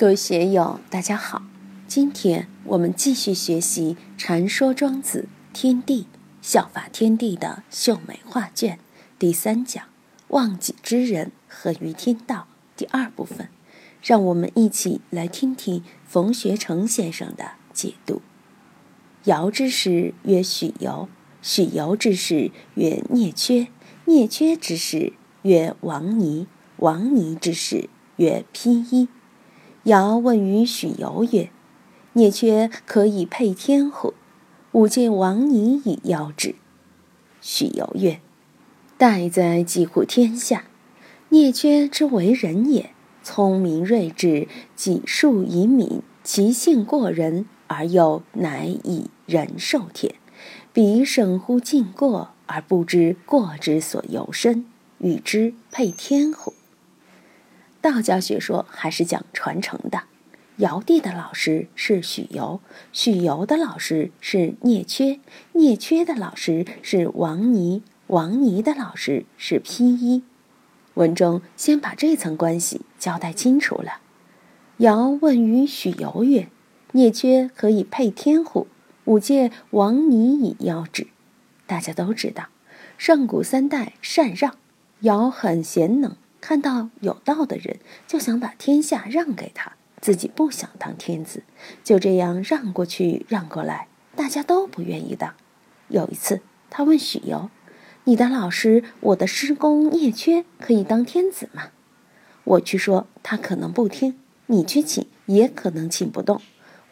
各位学友，大家好。今天我们继续学习《禅说庄子天地效法天地的秀美画卷》第三讲“忘己之人合于天道”第二部分。让我们一起来听听冯学成先生的解读。尧之时曰许由，许由之时曰聂缺，聂缺之时曰王尼，王尼之时曰披衣。尧问于许由曰：“聂缺可以配天乎？”吾见王尼以邀之。许由曰：“待在几乎天下。聂缺之为人也，聪明睿智，己术以敏，其性过人，而又乃以仁受天。彼省乎尽过，而不知过之所由身，与之配天乎？”道教学说还是讲传承的。尧帝的老师是许由，许由的老师是聂缺，聂缺的老师是王尼，王尼的老师是披衣。文中先把这层关系交代清楚了。尧问于许由曰：“聂缺可以配天乎？”五戒王尼以邀之。大家都知道，上古三代禅让，尧很贤能。看到有道的人，就想把天下让给他，自己不想当天子，就这样让过去让过来，大家都不愿意当。有一次，他问许由：“你的老师，我的师公聂缺，可以当天子吗？”我去说，他可能不听；你去请，也可能请不动。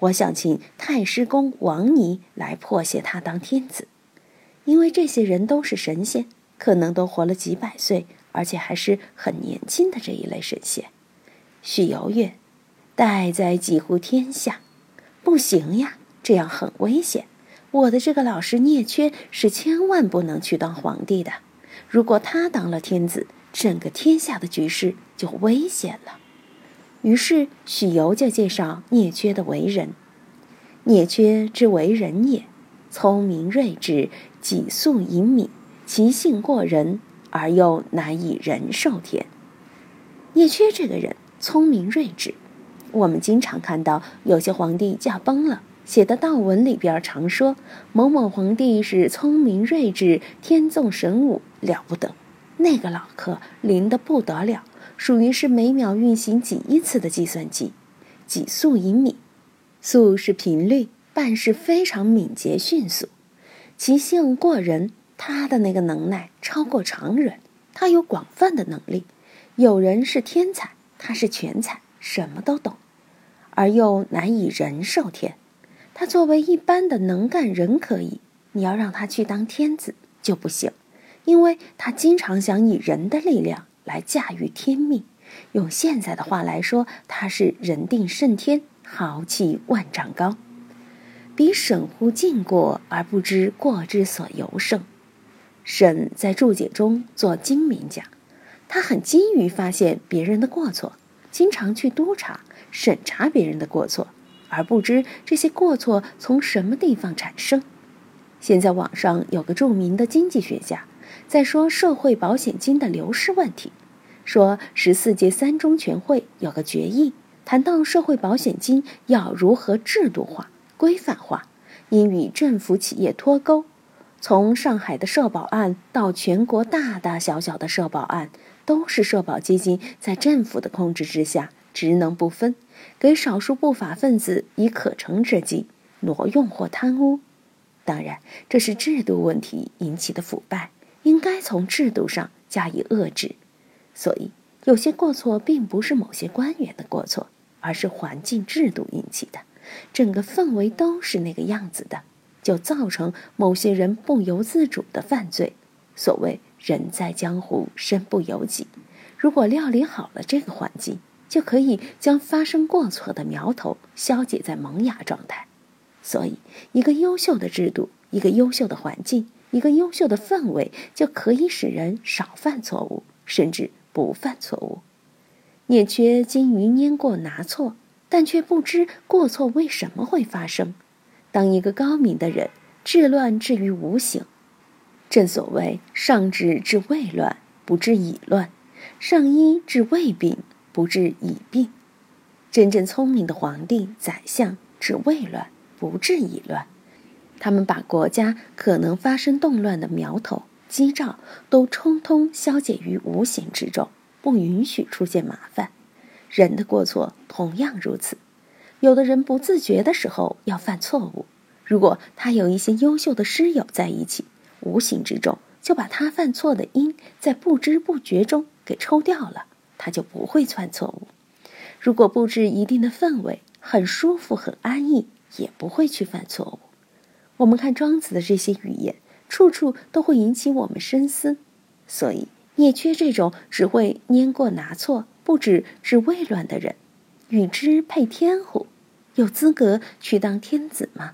我想请太师公王尼来破解他当天子，因为这些人都是神仙，可能都活了几百岁。而且还是很年轻的这一类神仙，许由曰：“待在几乎天下，不行呀，这样很危险。我的这个老师聂缺是千万不能去当皇帝的。如果他当了天子，整个天下的局势就危险了。”于是许由就介绍聂缺的为人：“聂缺之为人也，聪明睿智，己素隐敏，其性过人。”而又难以人受天。叶缺这个人聪明睿智，我们经常看到有些皇帝驾崩了，写的悼文里边常说某某皇帝是聪明睿智、天纵神武，了不得。那个老客灵的不得了，属于是每秒运行几亿次的计算机。几速以敏，速是频率，办事非常敏捷迅速，其性过人。他的那个能耐超过常人，他有广泛的能力。有人是天才，他是全才，什么都懂，而又难以人受天。他作为一般的能干人可以，你要让他去当天子就不行，因为他经常想以人的力量来驾驭天命。用现在的话来说，他是人定胜天，豪气万丈高，比审乎尽过而不知过之所由胜。沈在注解中做精明讲，他很急于发现别人的过错，经常去督查、审查别人的过错，而不知这些过错从什么地方产生。现在网上有个著名的经济学家在说社会保险金的流失问题，说十四届三中全会有个决议，谈到社会保险金要如何制度化、规范化，应与政府企业脱钩。从上海的社保案到全国大大小小的社保案，都是社保基金在政府的控制之下，职能不分，给少数不法分子以可乘之机，挪用或贪污。当然，这是制度问题引起的腐败，应该从制度上加以遏制。所以，有些过错并不是某些官员的过错，而是环境制度引起的，整个氛围都是那个样子的。就造成某些人不由自主的犯罪。所谓“人在江湖，身不由己”。如果料理好了这个环境，就可以将发生过错的苗头消解在萌芽状态。所以，一个优秀的制度，一个优秀的环境，一个优秀的氛围，就可以使人少犯错误，甚至不犯错误。聂缺金鱼拈过拿错，但却不知过错为什么会发生。当一个高明的人，治乱至于无形。正所谓“上治治未乱，不治已乱；上医治未病，不治已病。”真正聪明的皇帝、宰相治未乱，不治已乱。他们把国家可能发生动乱的苗头、基兆都通通消解于无形之中，不允许出现麻烦。人的过错同样如此。有的人不自觉的时候要犯错误，如果他有一些优秀的师友在一起，无形之中就把他犯错的因在不知不觉中给抽掉了，他就不会犯错误。如果布置一定的氛围，很舒服、很安逸，也不会去犯错误。我们看庄子的这些语言，处处都会引起我们深思。所以，也缺这种只会拈过拿错、不止治未乱的人。与之配天乎？有资格去当天子吗？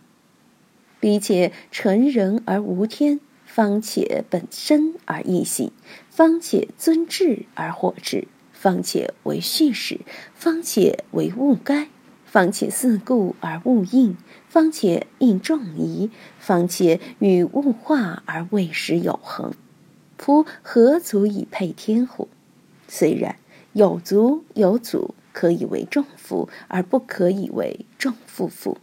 彼且成人而无天，方且本身而异性，方且尊治而获之。方且为序始，方且为物该，方且四故而物应，方且应众疑，方且与物化而未始有恒。夫何足以配天乎？虽然有足有祖，可以为众夫，而不可以为众夫妇。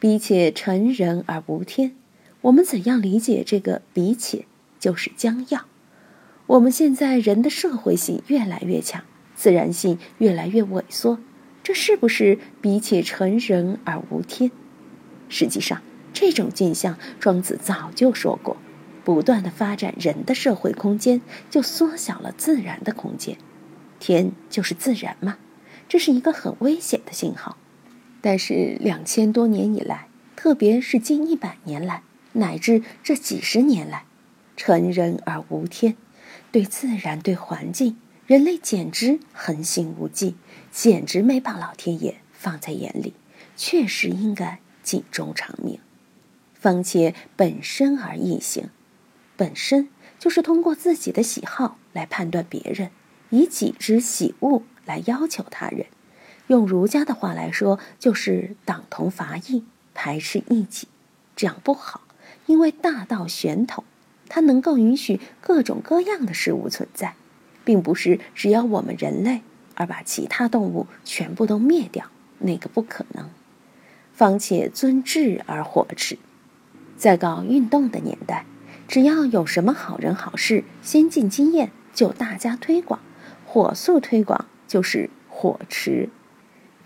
彼且成人而无天，我们怎样理解这个“彼且”？就是将要。我们现在人的社会性越来越强，自然性越来越萎缩，这是不是比且成人而无天？实际上，这种镜像，庄子早就说过：不断的发展人的社会空间，就缩小了自然的空间。天就是自然嘛，这是一个很危险的信号。但是两千多年以来，特别是近一百年来，乃至这几十年来，成人而无天。对自然、对环境，人类简直横行无忌，简直没把老天爷放在眼里，确实应该警钟长鸣。方且本身而异行，本身就是通过自己的喜好来判断别人，以己之喜恶来要求他人。用儒家的话来说，就是党同伐异，排斥异己，这样不好，因为大道玄统。它能够允许各种各样的事物存在，并不是只要我们人类而把其他动物全部都灭掉，那个不可能。方且尊智而火持，在搞运动的年代，只要有什么好人好事、先进经验，就大家推广，火速推广就是火池。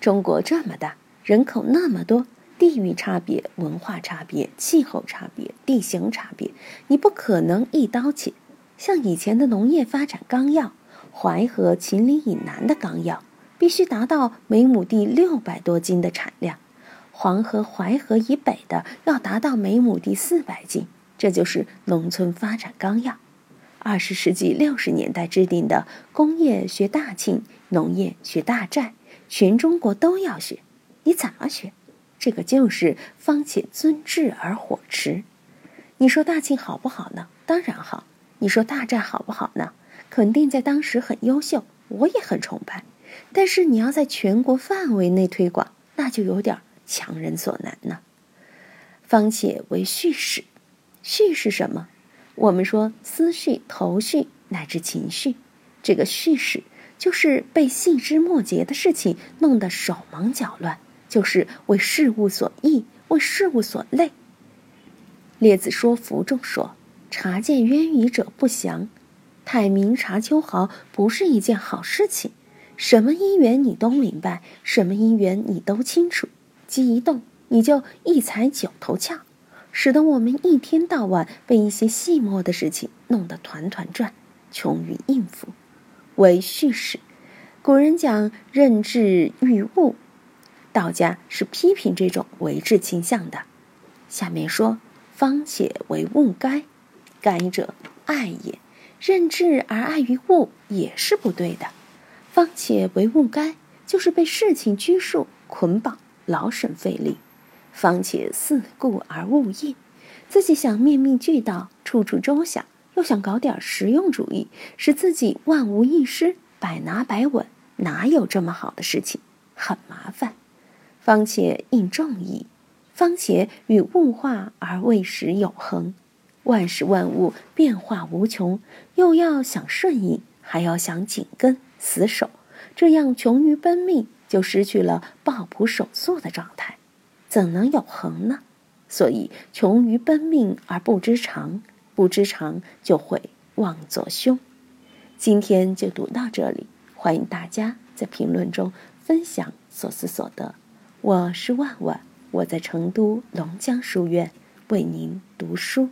中国这么大，人口那么多。地域差别、文化差别、气候差别、地形差别，你不可能一刀切。像以前的农业发展纲要，淮河、秦岭以南的纲要必须达到每亩地六百多斤的产量，黄河、淮河以北的要达到每亩地四百斤，这就是农村发展纲要。二十世纪六十年代制定的工业学大庆，农业学大寨，全中国都要学，你怎么学？这个就是方且尊治而火持。你说大庆好不好呢？当然好。你说大寨好不好呢？肯定在当时很优秀，我也很崇拜。但是你要在全国范围内推广，那就有点强人所难呢。方且为序始，序是什么？我们说思绪、头绪乃至情绪，这个序始就是被细枝末节的事情弄得手忙脚乱。就是为事物所役，为事物所累。列子说服中说：“察见渊鱼者不祥，太明察秋毫不是一件好事情。什么因缘你都明白，什么因缘你都清楚，机一动你就一踩九头翘，使得我们一天到晚被一些细末的事情弄得团团转，穷于应付。为叙事，古人讲任智欲物。”道家是批评这种为治倾向的。下面说：“方且为物该，该者爱也。任智而爱于物也是不对的。方且为物该，就是被事情拘束捆绑，劳神费力。方且四顾而勿应，自己想面面俱到，处处周详，又想搞点实用主义，使自己万无一失，百拿百稳，哪有这么好的事情？很麻烦。”方且应众意，方且与物化而未始有恒。万事万物变化无穷，又要想顺应，还要想紧跟死守，这样穷于奔命，就失去了抱朴守素的状态，怎能有恒呢？所以，穷于奔命而不知常，不知常就会妄作凶。今天就读到这里，欢迎大家在评论中分享所思所得。我是万万，我在成都龙江书院为您读书。